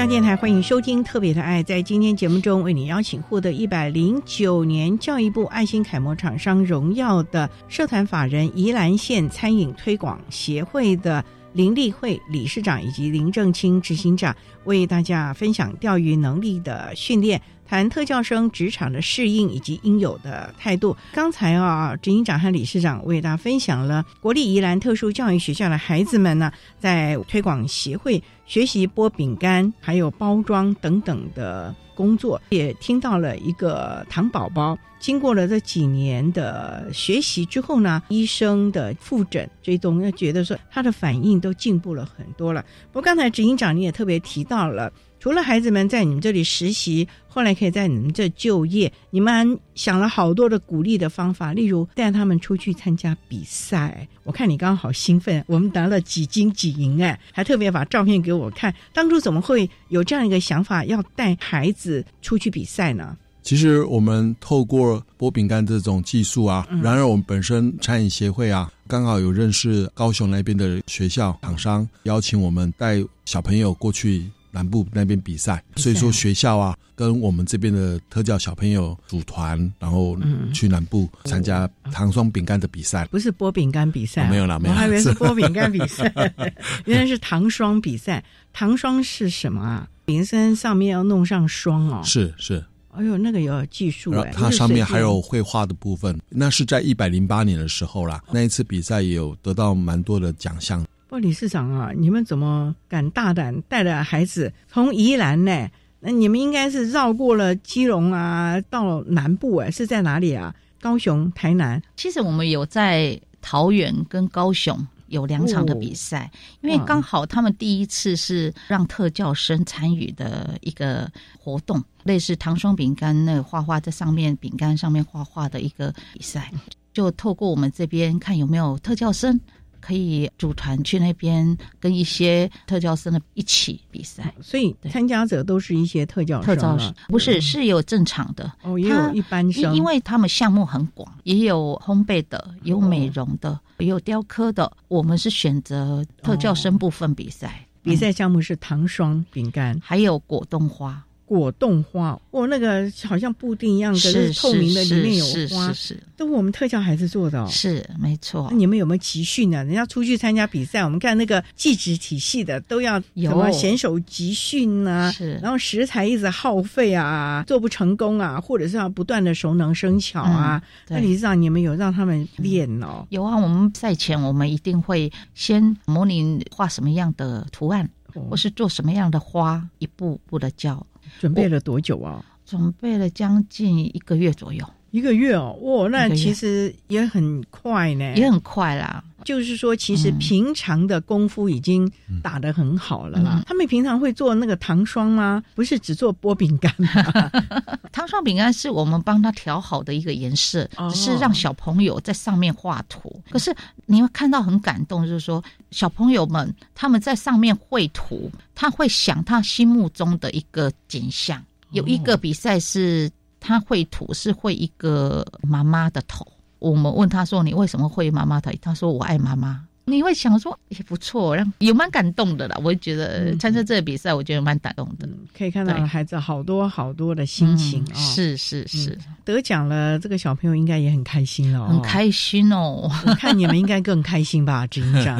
电台欢迎收听《特别的爱》。在今天节目中，为你邀请获得一百零九年教育部爱心楷模厂商荣耀的社团法人宜兰县餐饮推广协会的林立会理事长以及林正清执行长，为大家分享钓鱼能力的训练。谈特教生职场的适应以及应有的态度。刚才啊，执行长和理事长为大家分享了国立宜兰特殊教育学校的孩子们呢，在推广协会学习剥饼干、还有包装等等的工作，也听到了一个糖宝宝经过了这几年的学习之后呢，医生的复诊追踪，要觉得说他的反应都进步了很多了。不过刚才执行长你也特别提到了。除了孩子们在你们这里实习，后来可以在你们这就业，你们想了好多的鼓励的方法，例如带他们出去参加比赛。我看你刚刚好兴奋，我们拿了几金几银哎，还特别把照片给我看。当初怎么会有这样一个想法，要带孩子出去比赛呢？其实我们透过剥饼干这种技术啊，然而我们本身餐饮协会啊，刚好有认识高雄那边的学校厂商，邀请我们带小朋友过去。南部那边比赛，所以说学校啊，跟我们这边的特教小朋友组团，然后去南部参加糖霜饼干的比赛。不是剥饼干比赛，没有啦，没有。我还以为是剥饼干比赛，原来是糖霜比赛。糖霜是什么啊？饼身上面要弄上霜哦。是是。哎呦，那个有技术哎。它上面还有绘画的部分。那是在一百零八年的时候啦，那一次比赛也有得到蛮多的奖项。不，理事长啊，你们怎么敢大胆带着孩子从宜兰呢？那你们应该是绕过了基隆啊，到南部哎，是在哪里啊？高雄、台南。其实我们有在桃园跟高雄有两场的比赛，因为刚好他们第一次是让特教生参与的一个活动，类似糖霜饼干那个画画在上面饼干上面画画的一个比赛，就透过我们这边看有没有特教生。可以组团去那边跟一些特教生的一起比赛，所以参加者都是一些特教特教生，不是是有正常的。哦，也有一般生，因为他们项目很广，也有烘焙的，有美容的，也有雕刻的。我们是选择特教生部分比赛，比赛项目是糖霜饼干，还有果冻花。果冻花，哦，那个好像布丁一样的，是透明的，里面有花，是是都是我们特教孩子做的，是没错。你们有没有集训呢？人家出去参加比赛，我们看那个技职体系的都要什么选手集训啊，是，然后食材一直耗费啊，做不成功啊，或者是要不断的熟能生巧啊。那理事长，你们有让他们练哦？有啊，我们赛前我们一定会先模拟画什么样的图案，或是做什么样的花，一步步的教。准备了多久啊？准备了将近一个月左右。一个月哦，哇，那其实也很快呢，也很快啦。就是说，其实平常的功夫已经打得很好了啦。他们平常会做那个糖霜吗？不是只做波饼干吗？糖霜饼干是我们帮他调好的一个颜色，只是让小朋友在上面画图。可是你会看到很感动，就是说小朋友们他们在上面绘图，他会想他心目中的一个景象。有一个比赛是他绘图是绘一个妈妈的头。我们问他说：“你为什么会妈妈头？”他说：“我爱妈妈。”你会想说也不错，让也蛮感动的啦。我觉得参加这个比赛，我觉得蛮感动的。可以看到孩子好多好多的心情啊！是是是，得奖了，这个小朋友应该也很开心了，很开心哦。我看你们应该更开心吧，执行长。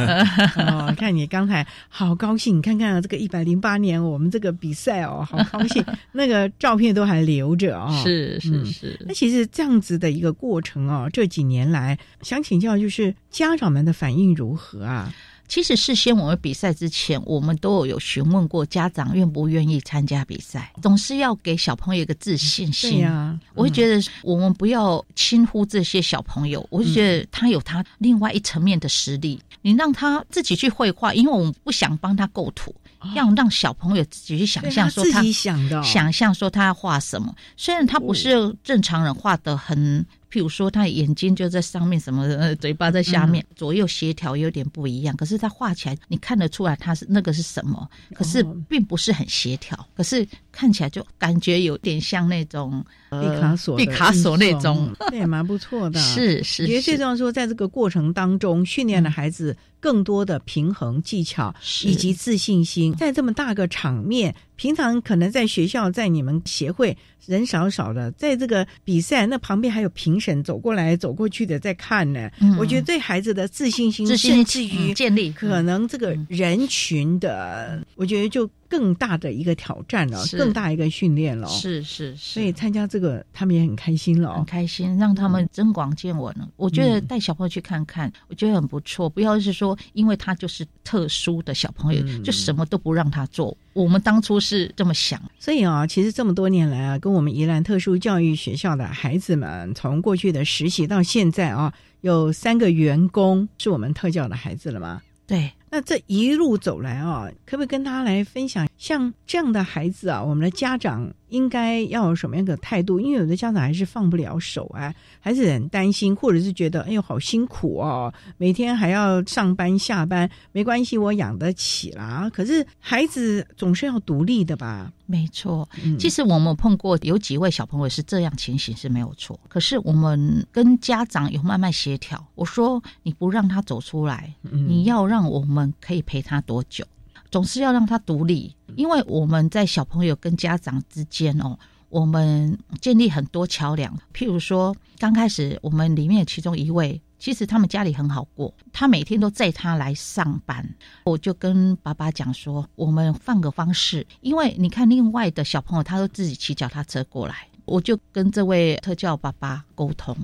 哦，看你刚才好高兴，看看这个一百零八年我们这个比赛哦，好高兴，那个照片都还留着啊。是是是。那其实这样子的一个过程哦，这几年来想请教，就是家长们的反应如何？和啊，其实事先我们比赛之前，我们都有询问过家长愿不愿意参加比赛，总是要给小朋友一个自信心啊。我会觉得我们不要轻忽这些小朋友，我就觉得他有他另外一层面的实力，你让他自己去绘画，因为我们不想帮他构图，要让小朋友自己去想象说他想的，想象说他要画什么。虽然他不是正常人画的很。譬如说，他眼睛就在上面，什么呃，嘴巴在下面，左右协调有点不一样。可是他画起来，你看得出来他是那个是什么？可是并不是很协调。可是看起来就感觉有点像那种毕卡索，毕卡索那种，也蛮不错的。是是，觉得最重要说，在这个过程当中，训练了孩子更多的平衡技巧以及自信心。在这么大个场面，平常可能在学校，在你们协会。人少少的，在这个比赛，那旁边还有评审走过来走过去的在看呢。我觉得对孩子的自信心，甚至于建立，可能这个人群的，我觉得就。更大的一个挑战了，更大一个训练了。是是，所以参加这个，他们也很开心了，很开心，让他们增广见闻了。我觉得带小朋友去看看，我觉得很不错。不要是说，因为他就是特殊的小朋友，就什么都不让他做。我们当初是这么想。所以啊，其实这么多年来啊，跟我们宜兰特殊教育学校的孩子们，从过去的实习到现在啊，有三个员工是我们特教的孩子了吗？对。那这一路走来啊，可不可以跟大家来分享，像这样的孩子啊，我们的家长应该要有什么样的态度？因为有的家长还是放不了手啊，还是很担心，或者是觉得哎呦好辛苦哦，每天还要上班下班，没关系，我养得起啦。可是孩子总是要独立的吧？没错，其实我们碰过有几位小朋友是这样情形是没有错，可是我们跟家长有慢慢协调。我说你不让他走出来，你要让我们。我们可以陪他多久？总是要让他独立，因为我们在小朋友跟家长之间哦，我们建立很多桥梁。譬如说，刚开始我们里面其中一位，其实他们家里很好过，他每天都载他来上班。我就跟爸爸讲说，我们换个方式，因为你看另外的小朋友，他都自己骑脚踏车过来，我就跟这位特教爸爸沟通。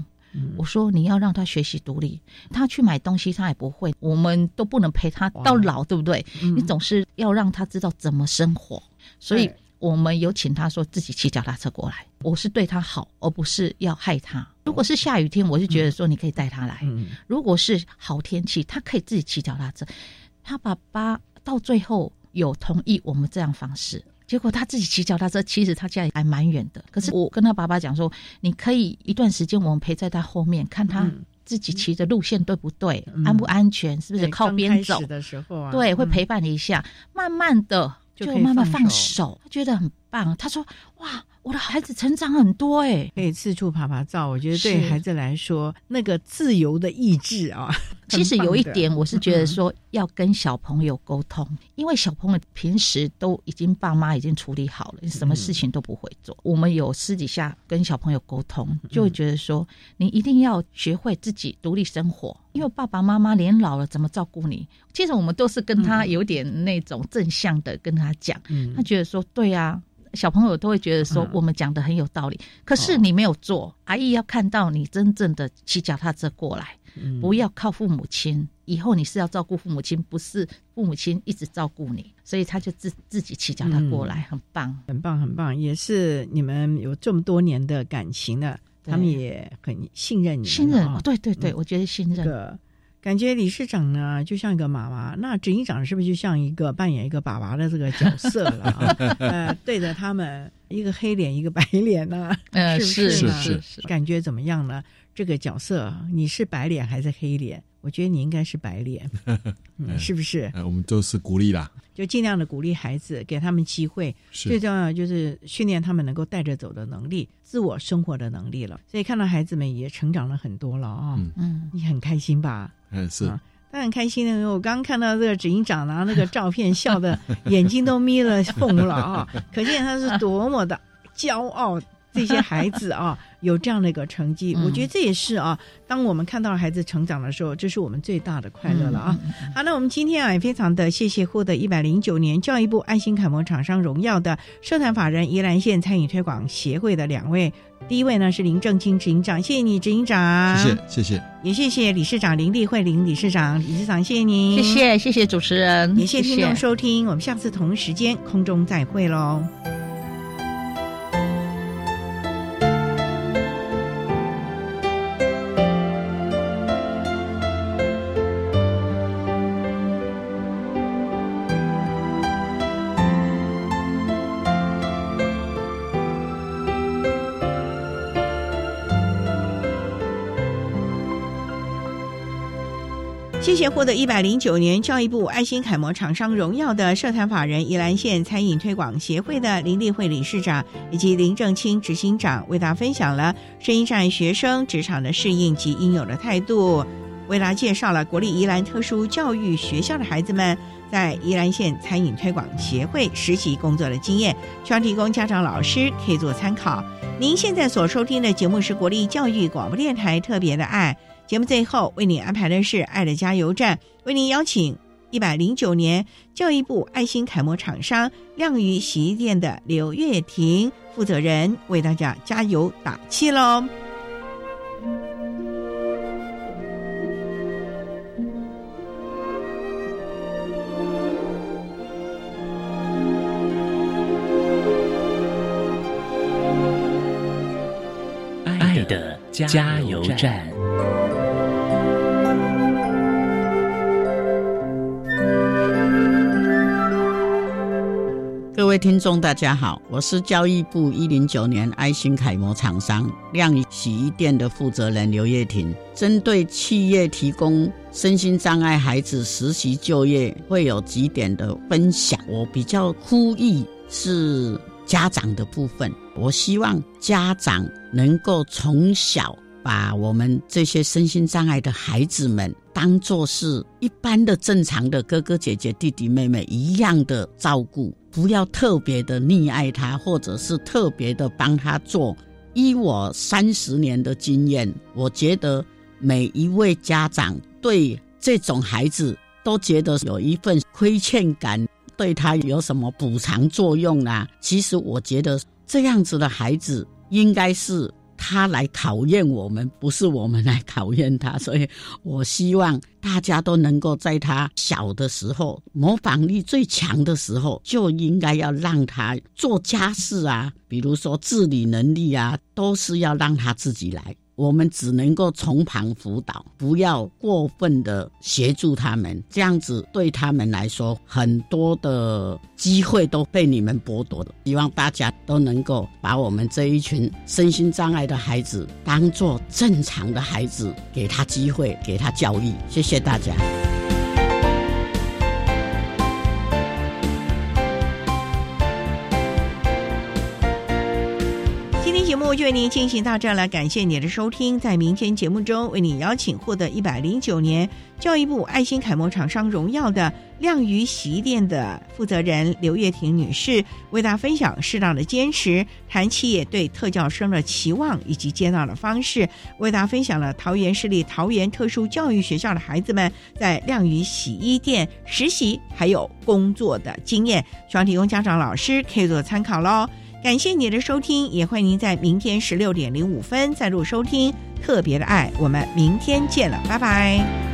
我说你要让他学习独立，他去买东西他也不会，我们都不能陪他到老，对不对？你总是要让他知道怎么生活，所以我们有请他说自己骑脚踏车过来，我是对他好，而不是要害他。如果是下雨天，我就觉得说你可以带他来；如果是好天气，他可以自己骑脚踏车。他爸爸到最后有同意我们这样方式。结果他自己骑脚踏车，其实他家里还蛮远的。可是我跟他爸爸讲说，你可以一段时间我们陪在他后面，看他自己骑的路线对不对，安不安全，是不是靠边走的时候啊？对，会陪伴你一下，慢慢的就慢慢放手，他觉得很棒。他说：“哇。”我的孩子成长很多哎，可以四处爬爬照。我觉得对孩子来说，那个自由的意志啊，其实有一点，我是觉得说要跟小朋友沟通，因为小朋友平时都已经爸妈已经处理好了，什么事情都不会做。我们有私底下跟小朋友沟通，就会觉得说，你一定要学会自己独立生活，因为爸爸妈妈年老了怎么照顾你？其实我们都是跟他有点那种正向的跟他讲，他觉得说对啊。小朋友都会觉得说我们讲的很有道理，可是你没有做，阿姨要看到你真正的骑脚踏车过来，不要靠父母亲。以后你是要照顾父母亲，不是父母亲一直照顾你，所以他就自自己骑脚踏过来，很棒，很棒，很棒，也是你们有这么多年的感情了，他们也很信任你，信任，对对对，我觉得信任。感觉理事长呢就像一个妈妈，那执行长是不是就像一个扮演一个爸爸的这个角色了啊？呃，对着他们一个黑脸一个白脸呢，呃是不是呢是是感觉怎么样呢？这个角色你是白脸还是黑脸？我觉得你应该是白脸，嗯，是不是？呃我们都是鼓励啦，就尽量的鼓励孩子，给他们机会。最重要就是训练他们能够带着走的能力，自我生活的能力了。所以看到孩子们也成长了很多了啊、嗯嗯，你很开心吧？嗯，是啊他很开心的，我刚刚看到这个执行长拿那个照片，笑的 眼睛都眯了缝了啊！可见他是多么的骄傲。这些孩子啊，有这样的一个成绩，嗯。我觉得这也是啊，当我们看到孩子成长的时候，这是我们最大的快乐了啊！好，那我们今天啊也非常的谢谢获得一百零九年教育部爱心楷模厂商荣耀的社团法人宜兰县餐饮推广协会的两位，第一位呢是林正清执行长，谢谢你执行长，谢谢谢谢，也谢谢理事长林丽慧林理事长，理事长谢谢您，谢谢谢谢主持人，也谢谢听众收听，我们下次同一时间空中再会喽。谢谢获得一百零九年教育部爱心楷模厂商荣耀的社团法人宜兰县餐饮推广协会的林立慧理事长以及林正清执行长，为大家分享了声音障碍学生职场的适应及应有的态度，为大家介绍了国立宜兰特殊教育学校的孩子们在宜兰县餐饮推广协会实习工作的经验，希望提供家长老师可以做参考。您现在所收听的节目是国立教育广播电台特别的爱。节目最后为您安排的是“爱的加油站”，为您邀请一百零九年教育部爱心楷模厂商亮宇洗衣店的刘月婷负责人为大家加油打气喽。爱的加油站。各位听众，大家好，我是教育部一零九年爱心楷模厂商亮洗衣店的负责人刘叶婷。针对企业提供身心障碍孩子实习就业，会有几点的分享。我比较呼吁是家长的部分，我希望家长能够从小把我们这些身心障碍的孩子们当做是一般的正常的哥哥姐姐、弟弟妹妹一样的照顾。不要特别的溺爱他，或者是特别的帮他做。依我三十年的经验，我觉得每一位家长对这种孩子都觉得有一份亏欠感，对他有什么补偿作用啊？其实我觉得这样子的孩子应该是他来考验我们，不是我们来考验他。所以我希望大家都能够在他小的时候，模仿力最强的时候，就应该要让他做家事啊，比如说自理能力啊，都是要让他自己来。我们只能够从旁辅导，不要过分的协助他们，这样子对他们来说，很多的机会都被你们剥夺了。希望大家都能够把我们这一群身心障碍的孩子当做正常的孩子，给他机会，给他教育。谢谢大家。就为您进行到这儿了，感谢你的收听。在明天节目中，为你邀请获得一百零九年教育部爱心楷模厂商荣耀的亮鱼洗衣店的负责人刘月婷女士，为大家分享适当的坚持，谈企业对特教生的期望以及接纳的方式，为大家分享了桃园市立桃园特殊教育学校的孩子们在亮鱼洗衣店实习还有工作的经验，希望提供家长老师可以做参考喽。感谢你的收听，也欢迎您在明天十六点零五分再度收听《特别的爱》，我们明天见了，拜拜。